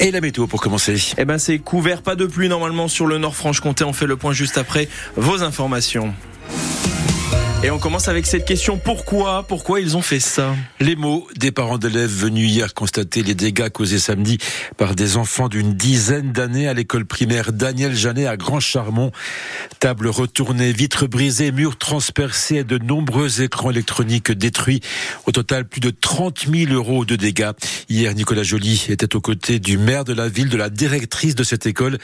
Et la météo pour commencer. Eh ben c'est couvert, pas de pluie normalement sur le Nord Franche-Comté. On fait le point juste après vos informations. Et on commence avec cette question pourquoi Pourquoi ils ont fait ça? Les mots des parents d'élèves venus hier constater les dégâts causés samedi par des enfants d'une dizaine d'années à l'école primaire Daniel Janet à Grand Charmont. Table retournée, vitres brisées, murs transpercés et de nombreux écrans électroniques détruits. Au total, plus de 30 000 euros de dégâts. Hier, Nicolas Joly était aux côtés du maire de la ville, de la directrice de cette école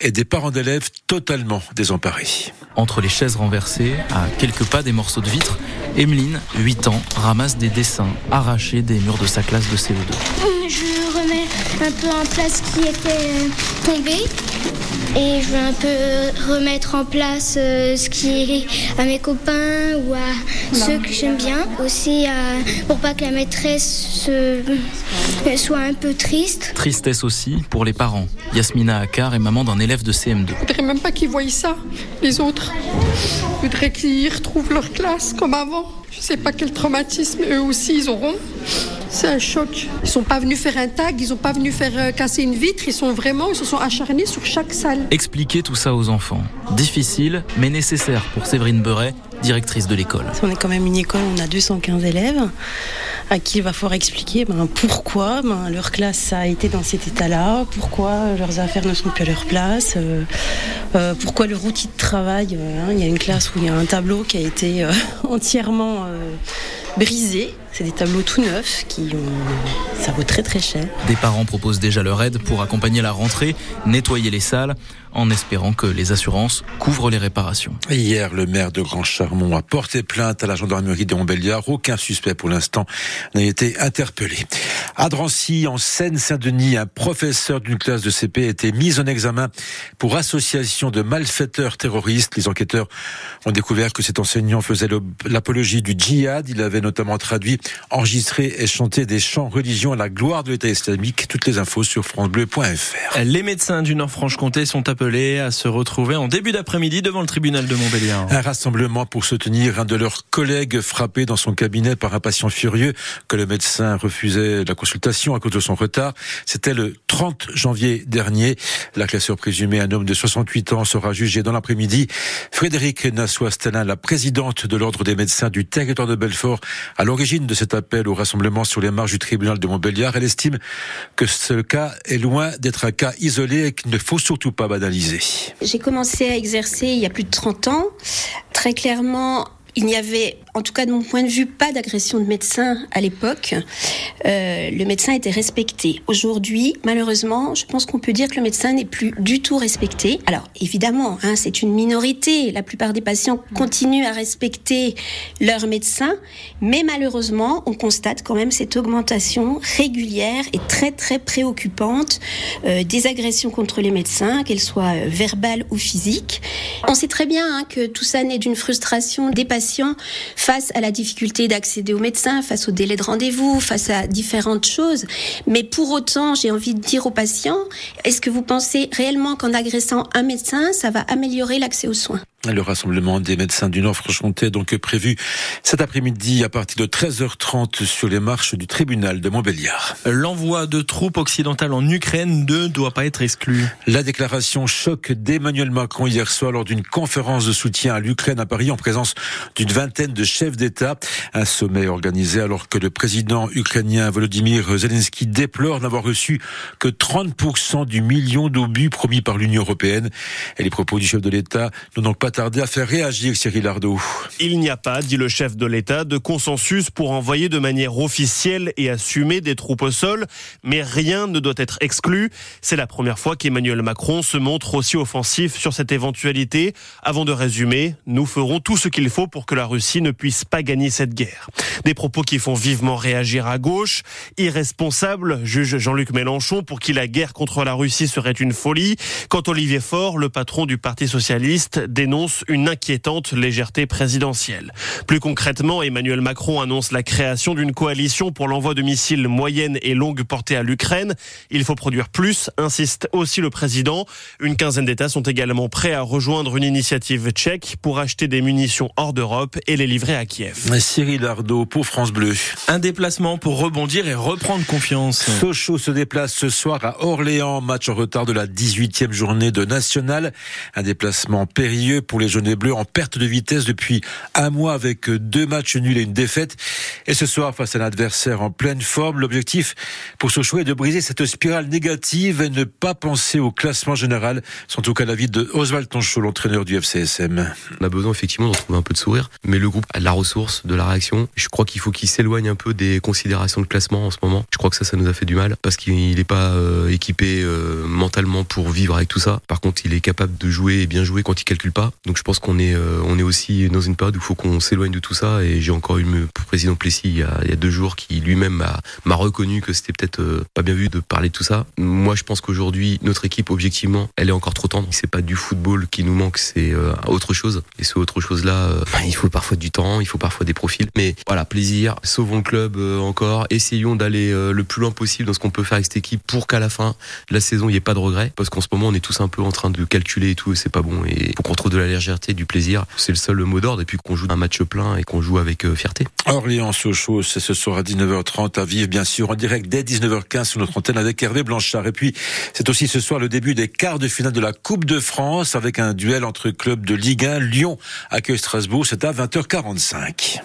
et des parents d'élèves totalement désemparés. Entre les chaises renversées, à quelques pas des morts de vitre, Emeline, 8 ans, ramasse des dessins arrachés des murs de sa classe de CE2. Je remets un peu en place ce qui était tombé et je veux un peu remettre en place euh, ce qui est à mes copains ou à ceux que j'aime bien. Aussi pour pas que la maîtresse soit un peu triste. Tristesse aussi pour les parents. Yasmina Akar est maman d'un élève de CM2. Je voudrais même pas qu'ils voient ça, les autres. Je voudrais qu'ils retrouvent leur classe comme avant. Je sais pas quel traumatisme eux aussi ils auront. C'est un choc. Ils sont pas venus faire un tag, ils sont pas venus faire euh, casser une vitre, ils sont vraiment, ils se sont acharnés sur chaque salle. Expliquer tout ça aux enfants. Difficile, mais nécessaire pour Séverine Beuret, directrice de l'école. On est quand même une école où on a 215 élèves à qui il va falloir expliquer ben, pourquoi ben, leur classe a été dans cet état-là, pourquoi leurs affaires ne sont plus à leur place, euh, euh, pourquoi leur outil de travail, hein, il y a une classe où il y a un tableau qui a été entièrement brisé c'est des tableaux tout neufs qui ont... ça vaut très très cher. Des parents proposent déjà leur aide pour accompagner la rentrée, nettoyer les salles, en espérant que les assurances couvrent les réparations. Hier, le maire de Grand Charmont a porté plainte à la gendarmerie de Montbéliard. Aucun suspect pour l'instant n'a été interpellé. À Drancy, en Seine-Saint-Denis, un professeur d'une classe de CP a été mis en examen pour association de malfaiteurs terroristes. Les enquêteurs ont découvert que cet enseignant faisait l'apologie du djihad. Il avait notamment traduit enregistrer et chanter des chants religions à la gloire de l'État islamique. Toutes les infos sur francebleu.fr. Les médecins du Nord-Franche-Comté sont appelés à se retrouver en début d'après-midi devant le tribunal de Montbéliard. Un rassemblement pour soutenir un de leurs collègues frappé dans son cabinet par un patient furieux que le médecin refusait la consultation à cause de son retard. C'était le 30 janvier dernier. La classeur présumée, un homme de 68 ans, sera jugé dans l'après-midi. Frédéric Nassau-Astelin, la présidente de l'Ordre des médecins du territoire de Belfort, à l'origine de cet appel au rassemblement sur les marges du tribunal de Montbéliard. Elle estime que ce cas est loin d'être un cas isolé et qu'il ne faut surtout pas banaliser. J'ai commencé à exercer il y a plus de 30 ans. Très clairement, il n'y avait en tout cas de mon point de vue, pas d'agression de médecin à l'époque. Euh, le médecin était respecté. Aujourd'hui, malheureusement, je pense qu'on peut dire que le médecin n'est plus du tout respecté. Alors, évidemment, hein, c'est une minorité. La plupart des patients continuent à respecter leur médecin, mais malheureusement, on constate quand même cette augmentation régulière et très très préoccupante euh, des agressions contre les médecins, qu'elles soient euh, verbales ou physiques. On sait très bien hein, que tout ça naît d'une frustration des patients face à la difficulté d'accéder au médecin, face au délai de rendez-vous, face à différentes choses. Mais pour autant, j'ai envie de dire aux patients, est-ce que vous pensez réellement qu'en agressant un médecin, ça va améliorer l'accès aux soins? Le rassemblement des médecins du Nord-Franche-Comté est donc prévu cet après-midi à partir de 13h30 sur les marches du tribunal de Montbéliard. L'envoi de troupes occidentales en Ukraine ne doit pas être exclu. La déclaration choc d'Emmanuel Macron hier soir lors d'une conférence de soutien à l'Ukraine à Paris en présence d'une vingtaine de chefs d'État. Un sommet organisé alors que le président ukrainien Volodymyr Zelensky déplore n'avoir reçu que 30% du million d'obus promis par l'Union européenne. Et les propos du chef de l'État n'ont donc pas à faire réagir Cyril. Il n'y a pas, dit le chef de l'État, de consensus pour envoyer de manière officielle et assumée des troupes au sol, mais rien ne doit être exclu. C'est la première fois qu'Emmanuel Macron se montre aussi offensif sur cette éventualité. Avant de résumer, nous ferons tout ce qu'il faut pour que la Russie ne puisse pas gagner cette guerre. Des propos qui font vivement réagir à gauche. Irresponsable, juge Jean-Luc Mélenchon, pour qui la guerre contre la Russie serait une folie. Quand Olivier Faure, le patron du Parti socialiste, dénonce annonce une inquiétante légèreté présidentielle. Plus concrètement, Emmanuel Macron annonce la création d'une coalition pour l'envoi de missiles moyenne et longue portée à l'Ukraine. Il faut produire plus, insiste aussi le président. Une quinzaine d'États sont également prêts à rejoindre une initiative tchèque pour acheter des munitions hors d'Europe et les livrer à Kiev. Cyril Ardo pour France Bleu. Un déplacement pour rebondir et reprendre confiance. Sochaux se déplace ce soir à Orléans, match en retard de la 18e journée de National. Un déplacement périlleux pour les jaunes et bleus en perte de vitesse depuis un mois avec deux matchs nuls et une défaite. Et ce soir, face à un adversaire en pleine forme, l'objectif pour Sochaux est de briser cette spirale négative et ne pas penser au classement général. C'est en tout cas l'avis de Oswald Tonchot, l'entraîneur du FCSM. On a besoin effectivement de retrouver un peu de sourire, mais le groupe a de la ressource, de la réaction. Je crois qu'il faut qu'il s'éloigne un peu des considérations de classement en ce moment. Je crois que ça, ça nous a fait du mal parce qu'il n'est pas euh, équipé euh, mentalement pour vivre avec tout ça. Par contre, il est capable de jouer et bien jouer quand il calcule pas. Donc je pense qu'on est, euh, on est aussi dans une période où il faut qu'on s'éloigne de tout ça. Et j'ai encore eu le président Plessis il y a, il y a deux jours qui lui-même m'a reconnu que c'était peut-être pas bien vu de parler de tout ça. Moi, je pense qu'aujourd'hui, notre équipe, objectivement, elle est encore trop tendre. C'est pas du football qui nous manque, c'est autre chose. Et ce autre chose-là, il faut parfois du temps, il faut parfois des profils. Mais voilà, plaisir. Sauvons le club encore. Essayons d'aller le plus loin possible dans ce qu'on peut faire avec cette équipe pour qu'à la fin de la saison, il n'y ait pas de regrets. Parce qu'en ce moment, on est tous un peu en train de calculer et tout, et c'est pas bon. Et faut qu'on trouve de légèreté, du plaisir. C'est le seul mot d'ordre. Et puis qu'on joue un match plein et qu'on joue avec fierté. Orléans Sochaux, c'est ce soir à 19h30 à vivre, bien sûr, en direct dès 19h15 sur notre antenne avec Hervé Blanchard. Et puis, c'est aussi ce soir le début des quarts de finale de la Coupe de France avec un duel entre clubs de Ligue 1. Lyon accueille Strasbourg. C'est à 20h45.